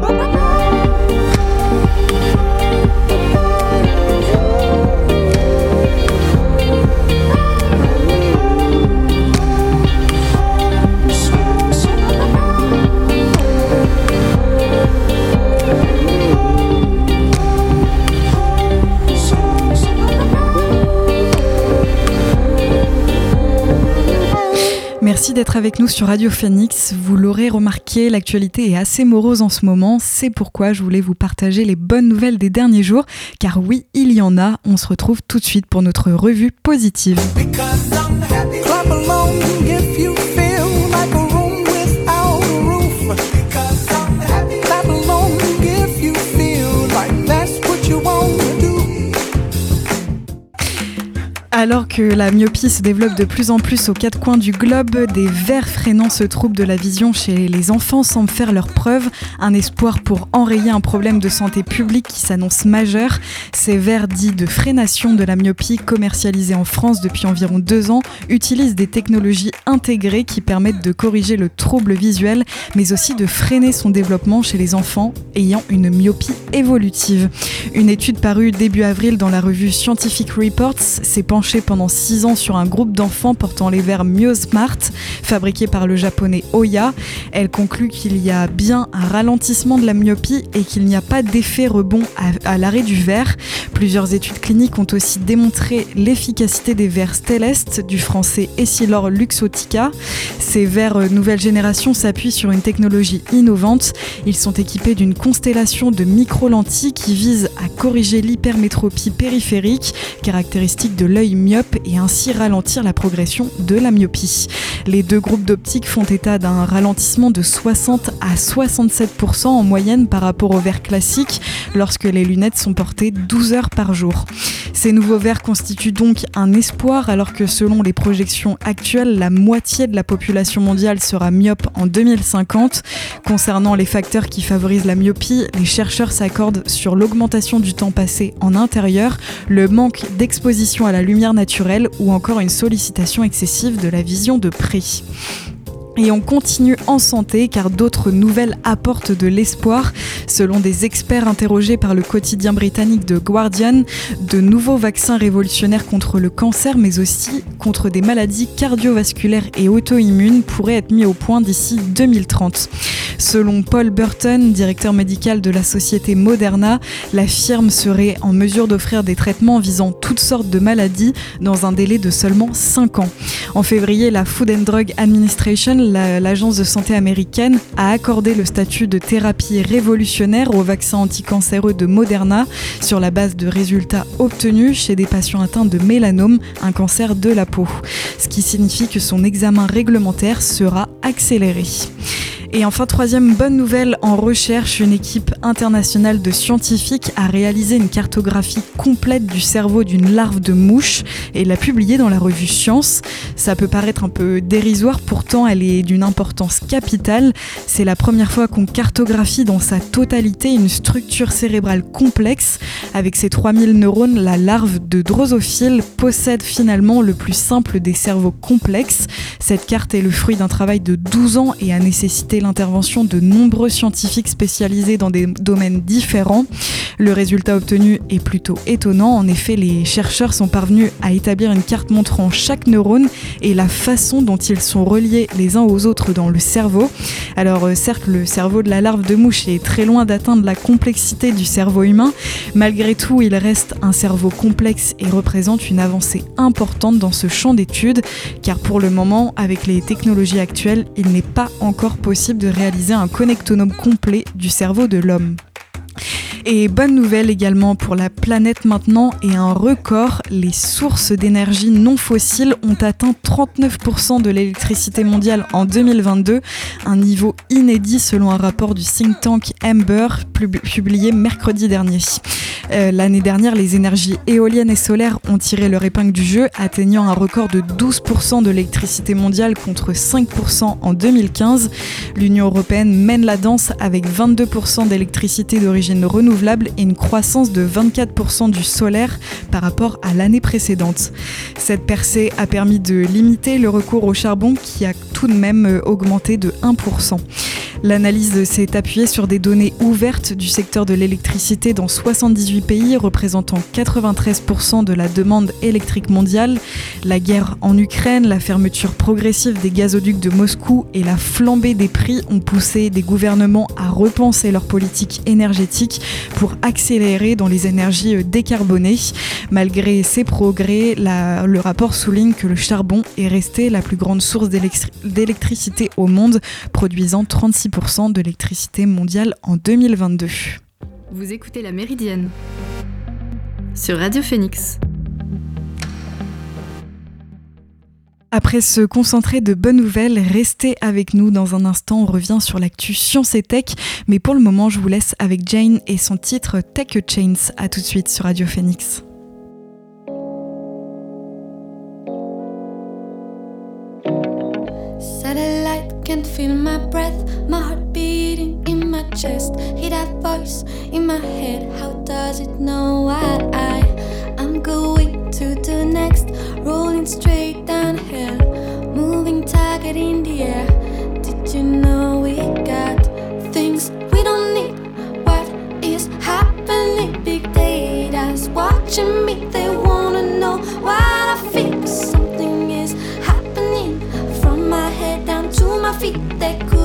Merci d'être avec nous sur Radio Phoenix. Vous l'aurez remarqué, l'actualité est assez morose en ce moment. C'est pourquoi je voulais vous partager les bonnes nouvelles des derniers jours. Car oui, il y en a. On se retrouve tout de suite pour notre revue positive. Alors que la myopie se développe de plus en plus aux quatre coins du globe, des verres freinant ce trouble de la vision chez les enfants semblent faire leur preuve. Un espoir pour enrayer un problème de santé publique qui s'annonce majeur. Ces verres dits de freination de la myopie, commercialisés en France depuis environ deux ans, utilisent des technologies intégrées qui permettent de corriger le trouble visuel, mais aussi de freiner son développement chez les enfants ayant une myopie évolutive. Une étude parue début avril dans la revue Scientific Reports s'est penchée pendant 6 ans sur un groupe d'enfants portant les verres Smart, fabriqués par le japonais Oya. Elle conclut qu'il y a bien un ralentissement de la myopie et qu'il n'y a pas d'effet rebond à, l'arrêt du verre. Plusieurs études cliniques ont aussi démontré l'efficacité des verres Stellest du français Essilor Luxotica. Ces verres nouvelle génération s'appuient sur une technologie innovante. Ils sont équipés d'une constellation de micro-lentilles qui visent à corriger l'hypermétropie périphérique, caractéristique de l'œil myope et ainsi ralentir la progression de la myopie. Les deux groupes d'optiques font état d'un ralentissement de 60 à 67% en moyenne par rapport aux verres classiques lorsque les lunettes sont portées 12 heures par jour. Ces nouveaux verres constituent donc un espoir alors que selon les projections actuelles, la moitié de la population mondiale sera myope en 2050. Concernant les facteurs qui favorisent la myopie, les chercheurs s'accordent sur l'augmentation du temps passé en intérieur, le manque d'exposition à la lumière naturelle ou encore une sollicitation excessive de la vision de près. Et on continue en santé car d'autres nouvelles apportent de l'espoir. Selon des experts interrogés par le quotidien britannique The Guardian, de nouveaux vaccins révolutionnaires contre le cancer mais aussi contre des maladies cardiovasculaires et auto-immunes pourraient être mis au point d'ici 2030. Selon Paul Burton, directeur médical de la société Moderna, la firme serait en mesure d'offrir des traitements visant toutes sortes de maladies dans un délai de seulement 5 ans. En février, la Food and Drug Administration l'agence de santé américaine a accordé le statut de thérapie révolutionnaire au vaccin anticancéreux de Moderna sur la base de résultats obtenus chez des patients atteints de mélanome, un cancer de la peau, ce qui signifie que son examen réglementaire sera accéléré. Et enfin, troisième bonne nouvelle en recherche, une équipe internationale de scientifiques a réalisé une cartographie complète du cerveau d'une larve de mouche et l'a publiée dans la revue Science. Ça peut paraître un peu dérisoire, pourtant elle est d'une importance capitale. C'est la première fois qu'on cartographie dans sa totalité une structure cérébrale complexe. Avec ses 3000 neurones, la larve de drosophile possède finalement le plus simple des cerveaux complexes. Cette carte est le fruit d'un travail de 12 ans et a nécessité l'intervention de nombreux scientifiques spécialisés dans des domaines différents. Le résultat obtenu est plutôt étonnant. En effet, les chercheurs sont parvenus à établir une carte montrant chaque neurone et la façon dont ils sont reliés les uns aux autres dans le cerveau. Alors euh, certes, le cerveau de la larve de mouche est très loin d'atteindre la complexité du cerveau humain. Malgré tout, il reste un cerveau complexe et représente une avancée importante dans ce champ d'études, car pour le moment, avec les technologies actuelles, il n'est pas encore possible de réaliser un connectonome complet du cerveau de l'homme. Et bonne nouvelle également pour la planète maintenant et un record, les sources d'énergie non fossiles ont atteint 39% de l'électricité mondiale en 2022, un niveau inédit selon un rapport du think tank Amber publié mercredi dernier. Euh, l'année dernière, les énergies éoliennes et solaires ont tiré leur épingle du jeu, atteignant un record de 12% de l'électricité mondiale contre 5% en 2015. L'Union européenne mène la danse avec 22% d'électricité d'origine renouvelable et une croissance de 24% du solaire par rapport à l'année précédente. Cette percée a permis de limiter le recours au charbon qui a tout de même euh, augmenté de 1%. L'analyse s'est appuyée sur des données ouvertes du secteur de l'électricité dans 78 pays, représentant 93% de la demande électrique mondiale. La guerre en Ukraine, la fermeture progressive des gazoducs de Moscou et la flambée des prix ont poussé des gouvernements à repenser leur politique énergétique pour accélérer dans les énergies décarbonées. Malgré ces progrès, le rapport souligne que le charbon est resté la plus grande source d'électricité au monde, produisant 36% de l'électricité mondiale en 2022. Vous écoutez La Méridienne sur Radio Phoenix. Après ce concentré de bonnes nouvelles, restez avec nous dans un instant. On revient sur l'actu Science et Tech. Mais pour le moment, je vous laisse avec Jane et son titre Tech Chains. A tout de suite sur Radio Phoenix. Satellite feel my breath, my heart beating in my chest. Hear that voice in my head. How does it know I, going to the next? Rolling straight downhill, moving target in the air. Did you know we got things we don't need? What is happening? Big data's watching me, they wanna know why I feel something is happening from my head down to my feet. They couldn't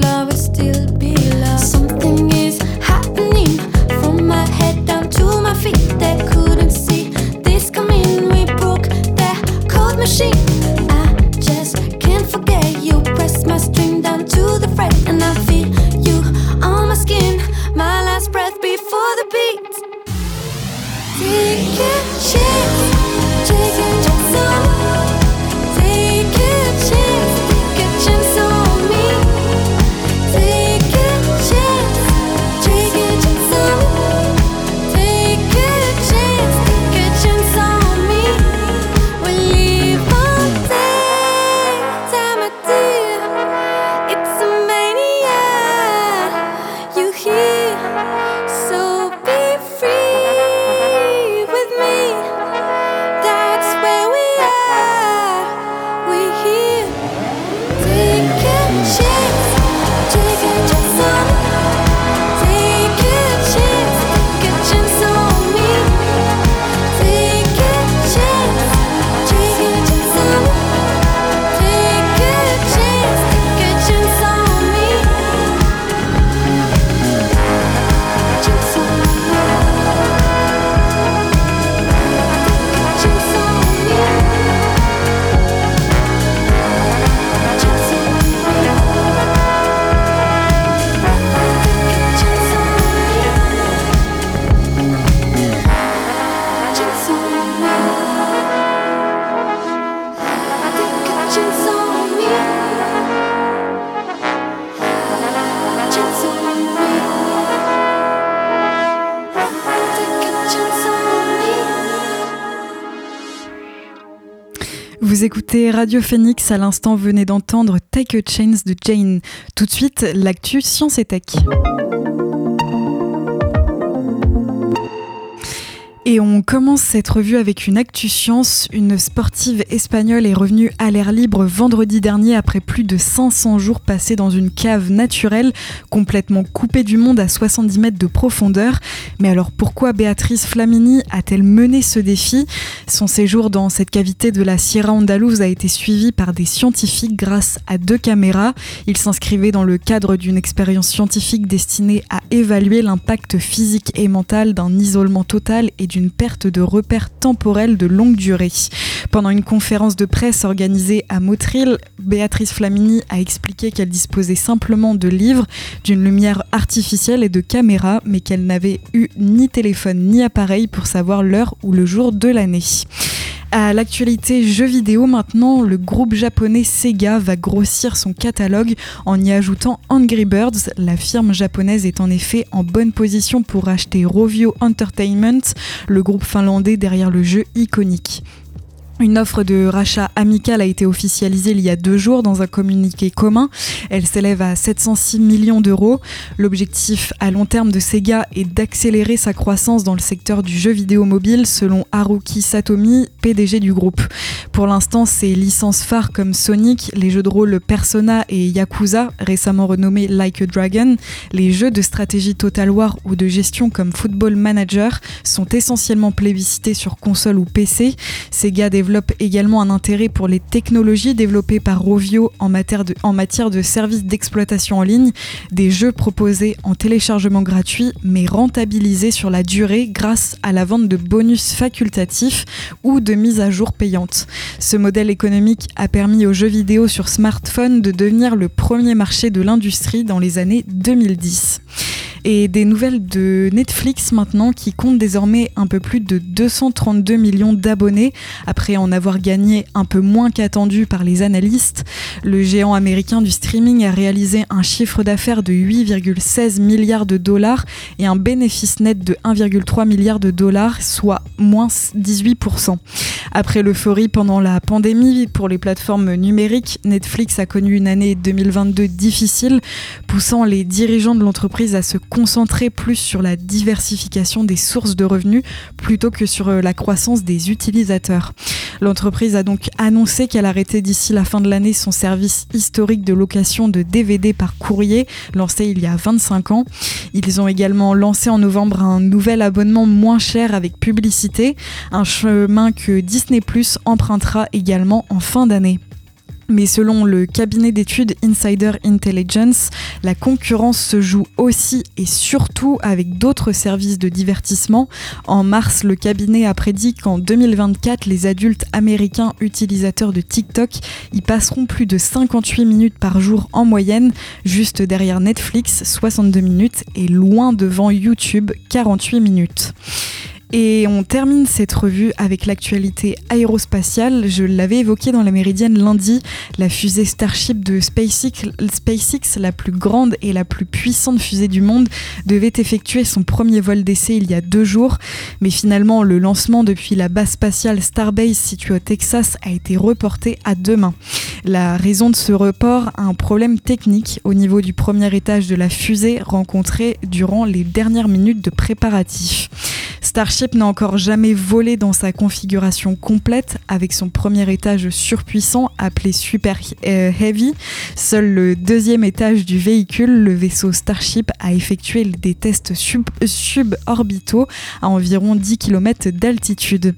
love is still écoutez Radio Phoenix, à l'instant venez d'entendre Take a Chains de Jane. Tout de suite, l'actu Science et Tech. Et on commence cette revue avec une actu science. Une sportive espagnole est revenue à l'air libre vendredi dernier après plus de 500 jours passés dans une cave naturelle, complètement coupée du monde à 70 mètres de profondeur. Mais alors pourquoi Béatrice Flamini a-t-elle mené ce défi? Son séjour dans cette cavité de la Sierra Andalouse a été suivi par des scientifiques grâce à deux caméras. Il s'inscrivait dans le cadre d'une expérience scientifique destinée à évaluer l'impact physique et mental d'un isolement total et d'une d'une perte de repères temporels de longue durée. Pendant une conférence de presse organisée à Motril, Béatrice Flamini a expliqué qu'elle disposait simplement de livres, d'une lumière artificielle et de caméras, mais qu'elle n'avait eu ni téléphone ni appareil pour savoir l'heure ou le jour de l'année. À l'actualité jeux vidéo maintenant, le groupe japonais Sega va grossir son catalogue en y ajoutant Angry Birds. La firme japonaise est en effet en bonne position pour acheter Rovio Entertainment, le groupe finlandais derrière le jeu iconique. Une offre de rachat amical a été officialisée il y a deux jours dans un communiqué commun. Elle s'élève à 706 millions d'euros. L'objectif à long terme de Sega est d'accélérer sa croissance dans le secteur du jeu vidéo mobile selon Haruki Satomi, PDG du groupe. Pour l'instant, ses licences phares comme Sonic, les jeux de rôle Persona et Yakuza, récemment renommés Like a Dragon, les jeux de stratégie Total War ou de gestion comme Football Manager sont essentiellement plébiscités sur console ou PC. Sega également un intérêt pour les technologies développées par Rovio en matière de, en matière de services d'exploitation en ligne, des jeux proposés en téléchargement gratuit mais rentabilisés sur la durée grâce à la vente de bonus facultatifs ou de mises à jour payantes. Ce modèle économique a permis aux jeux vidéo sur smartphone de devenir le premier marché de l'industrie dans les années 2010. Et des nouvelles de Netflix maintenant qui compte désormais un peu plus de 232 millions d'abonnés après en avoir gagné un peu moins qu'attendu par les analystes. Le géant américain du streaming a réalisé un chiffre d'affaires de 8,16 milliards de dollars et un bénéfice net de 1,3 milliard de dollars, soit moins 18%. Après l'euphorie pendant la pandémie pour les plateformes numériques, Netflix a connu une année 2022 difficile, poussant les dirigeants de l'entreprise à se concentrer plus sur la diversification des sources de revenus plutôt que sur euh, la croissance des utilisateurs. L'entreprise a donc annoncé qu'elle arrêtait d'ici la fin de l'année son service historique de location de DVD par courrier, lancé il y a 25 ans. Ils ont également lancé en novembre un nouvel abonnement moins cher avec publicité, un chemin que Disney Plus empruntera également en fin d'année. Mais selon le cabinet d'études Insider Intelligence, la concurrence se joue aussi et surtout avec d'autres services de divertissement. En mars, le cabinet a prédit qu'en 2024, les adultes américains utilisateurs de TikTok y passeront plus de 58 minutes par jour en moyenne, juste derrière Netflix, 62 minutes, et loin devant YouTube, 48 minutes. Et on termine cette revue avec l'actualité aérospatiale. Je l'avais évoqué dans la Méridienne lundi, la fusée Starship de SpaceX, la plus grande et la plus puissante fusée du monde, devait effectuer son premier vol d'essai il y a deux jours. Mais finalement, le lancement depuis la base spatiale Starbase située au Texas a été reporté à demain. La raison de ce report, un problème technique au niveau du premier étage de la fusée rencontré durant les dernières minutes de préparatifs. Starship n'a encore jamais volé dans sa configuration complète avec son premier étage surpuissant appelé Super euh, Heavy. Seul le deuxième étage du véhicule, le vaisseau Starship, a effectué des tests suborbitaux à environ 10 km d'altitude.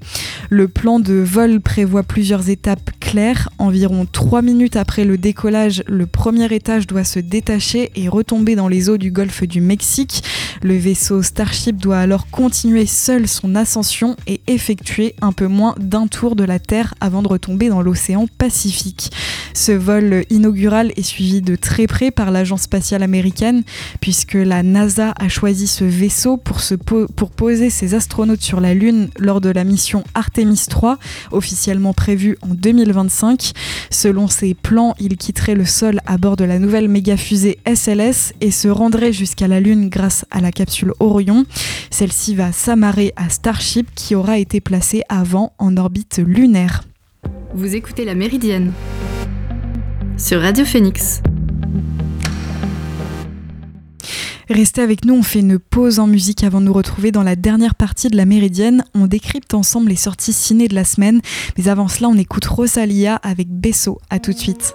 Le plan de vol prévoit plusieurs étapes claires. Environ 3 minutes après le décollage, le premier étage doit se détacher et retomber dans les eaux du golfe du Mexique. Le vaisseau Starship doit alors continuer seule son ascension et effectuer un peu moins d'un tour de la Terre avant de retomber dans l'océan Pacifique. Ce vol inaugural est suivi de très près par l'agence spatiale américaine puisque la NASA a choisi ce vaisseau pour, se pour poser ses astronautes sur la Lune lors de la mission Artemis 3, officiellement prévue en 2025. Selon ses plans, il quitterait le sol à bord de la nouvelle méga fusée SLS et se rendrait jusqu'à la Lune grâce à la capsule Orion. Celle-ci va à Starship qui aura été placé avant en orbite lunaire. Vous écoutez la Méridienne sur Radio Phoenix. Restez avec nous, on fait une pause en musique avant de nous retrouver dans la dernière partie de la Méridienne. On décrypte ensemble les sorties ciné de la semaine. Mais avant cela, on écoute Rosalia avec Besso. À tout de suite.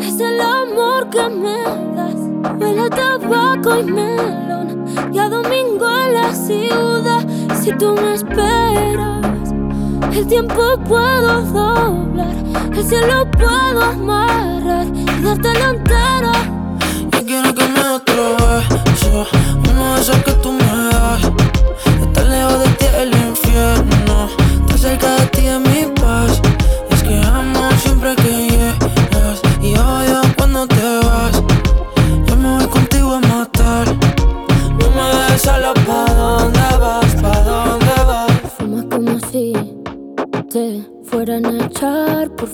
es el amor que me das. Huele tabaco y melón y a domingo en la ciudad. Si tú me esperas, el tiempo puedo doblar, el cielo puedo amarrar y dártelo entero. Yo quiero que me otro beso Uno de esos que tú me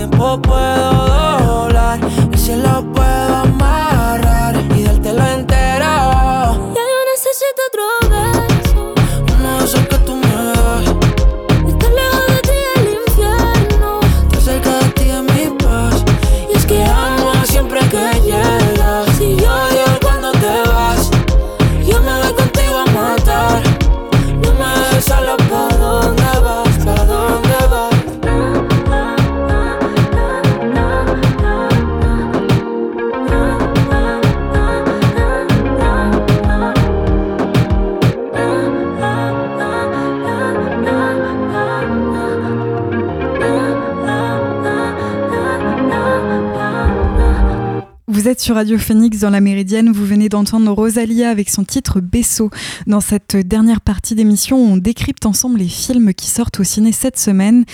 tiempo puedo doblar. Y si lo puedo sur Radio Phoenix dans la Méridienne, vous venez d'entendre Rosalia avec son titre Besso. Dans cette dernière partie d'émission, on décrypte ensemble les films qui sortent au ciné cette semaine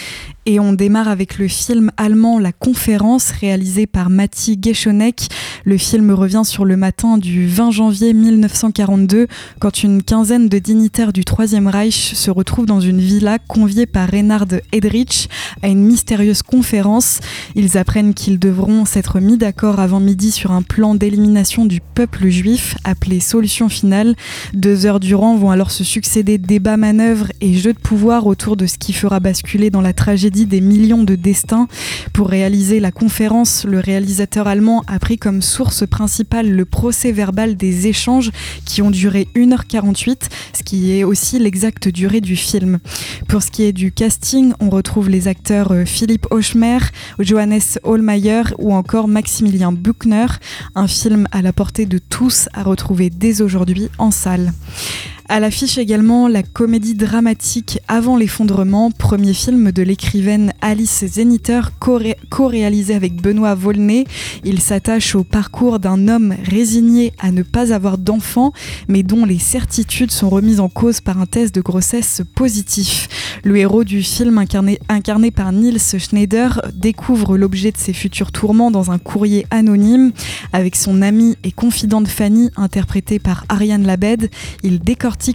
et on démarre avec le film allemand La Conférence réalisé par Matti Geschonek. Le film revient sur le matin du 20 janvier 1942 quand une quinzaine de dignitaires du Troisième Reich se retrouvent dans une villa conviés par Reinhard Edrich à une mystérieuse conférence. Ils apprennent qu'ils devront s'être mis d'accord avant midi sur un plan d'élimination du peuple juif appelé Solution Finale. Deux heures durant vont alors se succéder débats, manœuvres et jeux de pouvoir autour de ce qui fera basculer dans la tragédie des millions de destins. Pour réaliser la conférence, le réalisateur allemand a pris comme source principale le procès verbal des échanges qui ont duré 1h48, ce qui est aussi l'exacte durée du film. Pour ce qui est du casting, on retrouve les acteurs euh, Philippe Hochmer, Johannes Hohlmeier ou encore Maximilien Buchner, un film à la portée de tous à retrouver dès aujourd'hui en salle. À l'affiche également la comédie dramatique Avant l'effondrement, premier film de l'écrivaine Alice Zeniter, co-ré- co-réalisé avec Benoît Volney. Il s'attache au parcours d'un homme résigné à ne pas avoir d'enfant, mais dont les certitudes sont remises en cause par un test de grossesse positif. Le héros du film, incarné, incarné par Niels Schneider, découvre l'objet de ses futurs tourments dans un courrier anonyme. Avec son amie et confidente Fanny, interprétée par Ariane Labed, il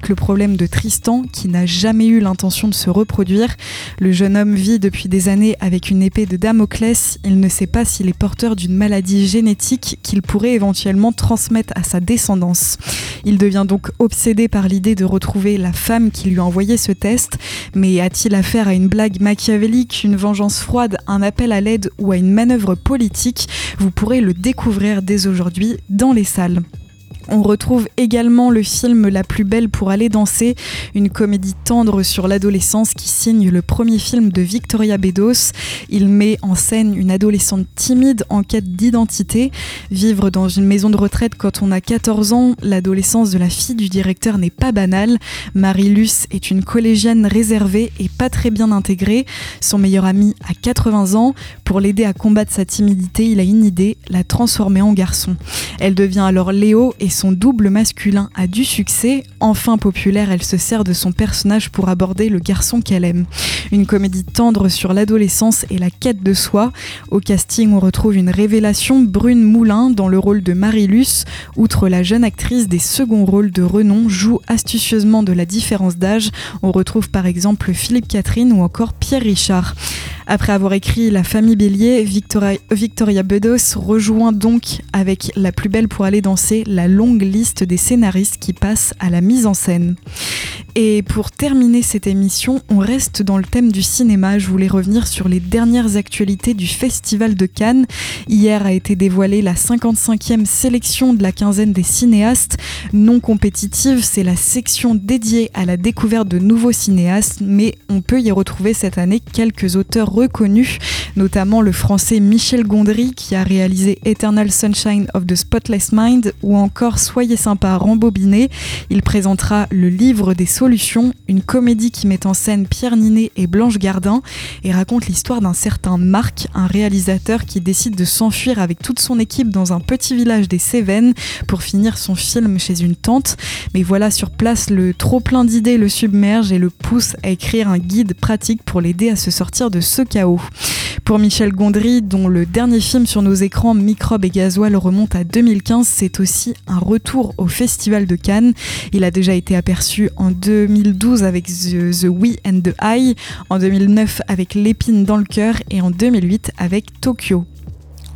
le problème de Tristan, qui n'a jamais eu l'intention de se reproduire. Le jeune homme vit depuis des années avec une épée de Damoclès. Il ne sait pas s'il est porteur d'une maladie génétique qu'il pourrait éventuellement transmettre à sa descendance. Il devient donc obsédé par l'idée de retrouver la femme qui lui a envoyé ce test, mais a-t-il affaire à une blague machiavélique, une vengeance froide, un appel à l'aide ou à une manœuvre politique? Vous pourrez le découvrir dès aujourd'hui dans les salles. On retrouve également le film La plus belle pour aller danser, une comédie tendre sur l'adolescence qui signe le premier film de Victoria Bedos. Il met en scène une adolescente timide en quête d'identité. Vivre dans une maison de retraite quand on a 14 ans, l'adolescence de la fille du directeur n'est pas banale. Marie-Luce est une collégienne réservée et pas très bien intégrée. Son meilleur ami a 80 ans. Pour l'aider à combattre sa timidité, il a une idée, la transformer en garçon. Elle devient alors Léo et son double masculin a du succès. Enfin populaire, elle se sert de son personnage pour aborder le garçon qu'elle aime. Une comédie tendre sur l'adolescence et la quête de soi. Au casting, on retrouve une révélation, Brune Moulin, dans le rôle de Marie-Luce. Outre la jeune actrice des seconds rôles de renom, joue astucieusement de la différence d'âge. On retrouve par exemple Philippe Catherine ou encore Pierre Richard. Après avoir écrit La famille Bélier, Victoria, Victoria Bedos rejoint donc avec La plus belle pour aller danser la longue liste des scénaristes qui passent à la mise en scène. Et pour terminer cette émission, on reste dans le thème du cinéma. Je voulais revenir sur les dernières actualités du Festival de Cannes. Hier a été dévoilée la 55e sélection de la quinzaine des cinéastes. Non compétitive, c'est la section dédiée à la découverte de nouveaux cinéastes, mais on peut y retrouver cette année quelques auteurs reconnus, notamment le français Michel Gondry qui a réalisé Eternal Sunshine of the Spotless Mind ou encore Soyez sympa rembobiné. Il présentera le livre des solutions, une comédie qui met en scène Pierre Ninet et Blanche Gardin et raconte l'histoire d'un certain Marc, un réalisateur qui décide de s'enfuir avec toute son équipe dans un petit village des Cévennes pour finir son film chez une tante. Mais voilà, sur place, le trop plein d'idées le submerge et le pousse à écrire un guide pratique pour l'aider à se sortir de ce chaos. Pour Michel Gondry, dont le dernier film sur nos écrans, Microbe et Gasoil, remonte à 2015, c'est aussi un retour au Festival de Cannes. Il a déjà été aperçu en 2012 avec The, We and the Eye, en 2009 avec L'épine dans le cœur et en 2008 avec Tokyo.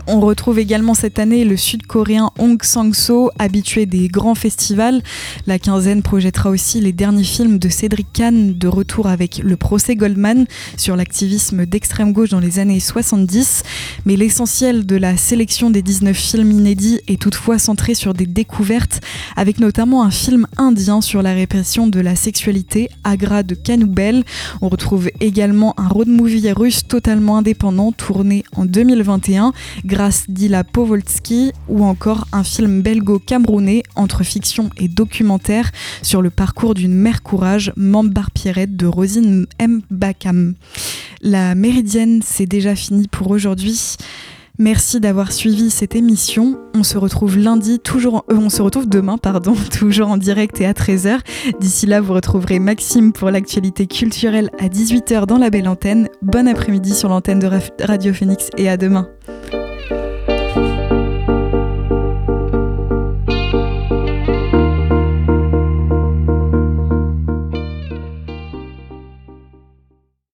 On retrouve également cette année le sud-coréen Hong Sang-so, habitué des grands festivals. La quinzaine projettera aussi les derniers films de Cédric Kahn, de retour avec le procès Goldman sur l'activisme d'extrême gauche dans les années 70. Mais l'essentiel de la sélection des 19 films inédits est toutefois centré sur des découvertes, avec notamment un film indien sur la répression de la sexualité, Agra de Kanoubel. On retrouve également un road movie russe totalement indépendant tourné en 2021 grâce d'Ila Povolsky ou encore un film belgo-camerounais entre fiction et documentaire sur le parcours d'une mère courage, Mambar Pierrette de Rosine M. Bakam. La méridienne, c'est déjà fini pour aujourd'hui. Merci d'avoir suivi cette émission. On se retrouve lundi, toujours, euh, on se retrouve demain, pardon, toujours en direct et à 13h. D'ici là, vous retrouverez Maxime pour l'actualité culturelle à 18h dans la belle antenne. Bon après-midi sur l'antenne de Ra- Radio Phoenix et à demain.